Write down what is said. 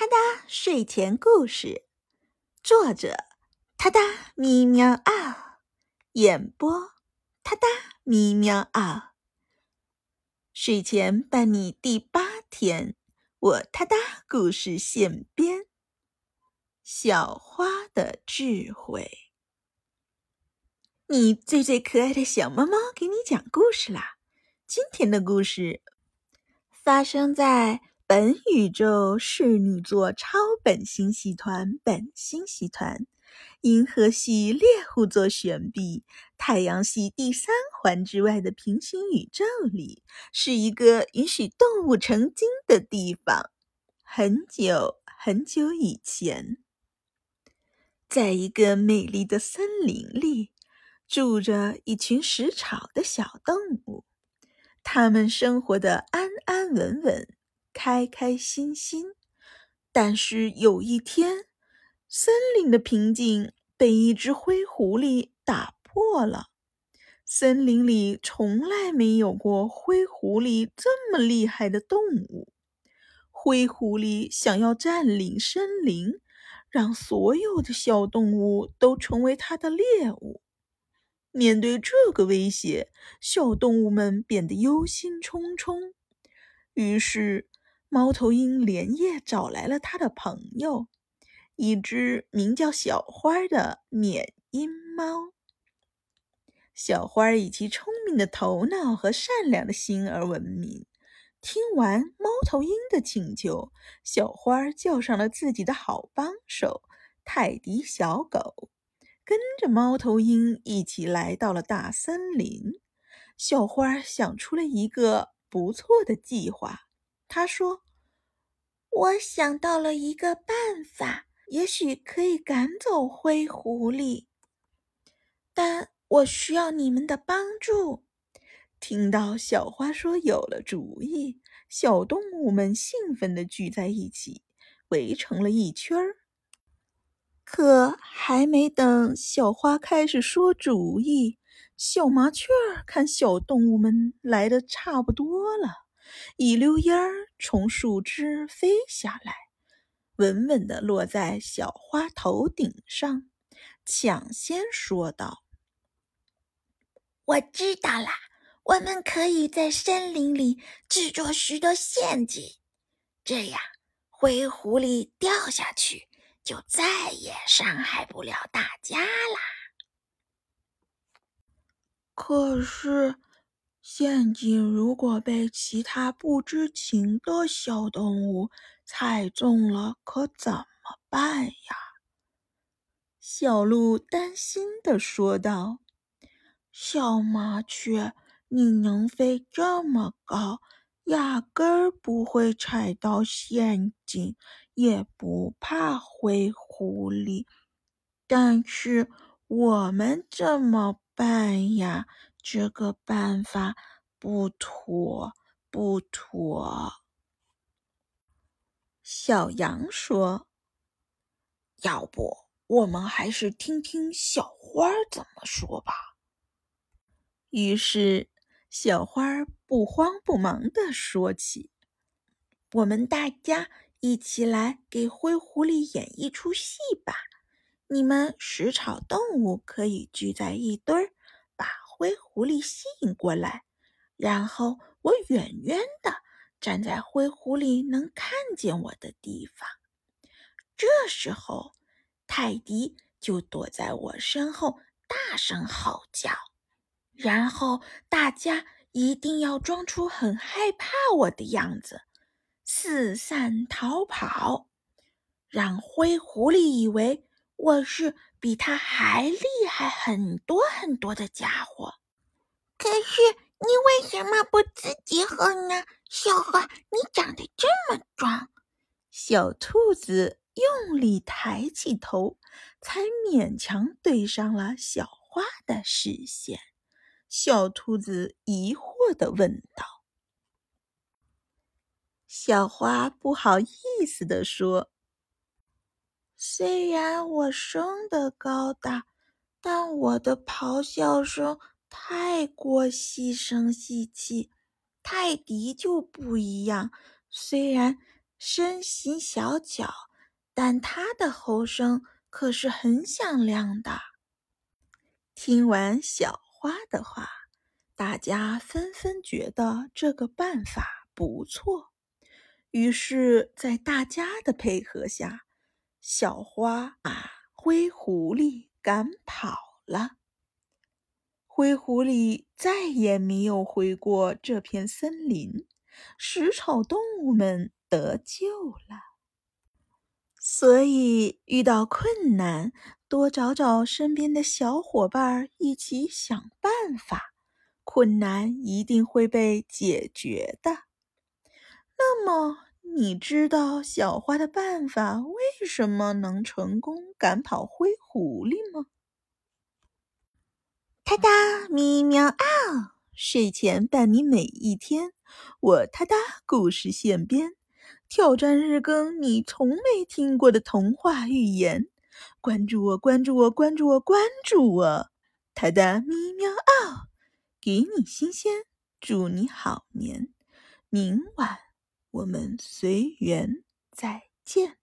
哒哒睡前故事，作者：哒哒咪喵嗷，演播：哒哒咪喵嗷。睡前伴你第八天，我哒哒故事现编。小花的智慧，你最最可爱的小猫猫给你讲故事啦！今天的故事发生在。本宇宙侍女座超本星系团本星系团，银河系猎户座旋臂，太阳系第三环之外的平行宇宙里，是一个允许动物成精的地方。很久很久以前，在一个美丽的森林里，住着一群食草的小动物，它们生活的安安稳稳。开开心心，但是有一天，森林的平静被一只灰狐狸打破了。森林里从来没有过灰狐狸这么厉害的动物。灰狐狸想要占领森林，让所有的小动物都成为它的猎物。面对这个威胁，小动物们变得忧心忡忡。于是。猫头鹰连夜找来了他的朋友，一只名叫小花的缅因猫。小花以其聪明的头脑和善良的心而闻名。听完猫头鹰的请求，小花叫上了自己的好帮手泰迪小狗，跟着猫头鹰一起来到了大森林。小花想出了一个不错的计划。他说：“我想到了一个办法，也许可以赶走灰狐狸，但我需要你们的帮助。”听到小花说有了主意，小动物们兴奋地聚在一起，围成了一圈儿。可还没等小花开始说主意，小麻雀看小动物们来的差不多了。一溜烟儿从树枝飞下来，稳稳地落在小花头顶上，抢先说道：“我知道啦，我们可以在森林里制作许多陷阱，这样灰狐狸掉下去就再也伤害不了大家啦。”可是。陷阱如果被其他不知情的小动物踩中了，可怎么办呀？小鹿担心地说道：“小麻雀，你能飞这么高，压根儿不会踩到陷阱，也不怕灰狐狸。但是我们怎么办呀？”这个办法不妥，不妥。小羊说：“要不我们还是听听小花怎么说吧。”于是，小花不慌不忙地说起：“我们大家一起来给灰狐狸演一出戏吧！你们食草动物可以聚在一堆儿。”灰狐狸吸引过来，然后我远远的站在灰狐狸能看见我的地方。这时候，泰迪就躲在我身后，大声吼叫。然后大家一定要装出很害怕我的样子，四散逃跑，让灰狐狸以为。我是比他还厉害很多很多的家伙，可是你为什么不自己喝呢？小花，你长得这么壮。小兔子用力抬起头，才勉强对上了小花的视线。小兔子疑惑地问道：“小花不好意思地说。”虽然我生得高大，但我的咆哮声太过细声细气。泰迪就不一样，虽然身形小巧，但它的吼声可是很响亮的。听完小花的话，大家纷纷觉得这个办法不错。于是，在大家的配合下，小花把灰狐狸赶跑了。灰狐狸再也没有回过这片森林，食草动物们得救了。所以，遇到困难，多找找身边的小伙伴一起想办法，困难一定会被解决的。那么，你知道小花的办法为什么能成功赶跑灰狐狸吗？哒哒咪喵嗷，睡前伴你每一天。我哒哒故事现编，挑战日更你从没听过的童话寓言。关注我，关注我，关注我，关注我！哒哒咪喵嗷，给你新鲜，祝你好眠。明晚。我们随缘再见。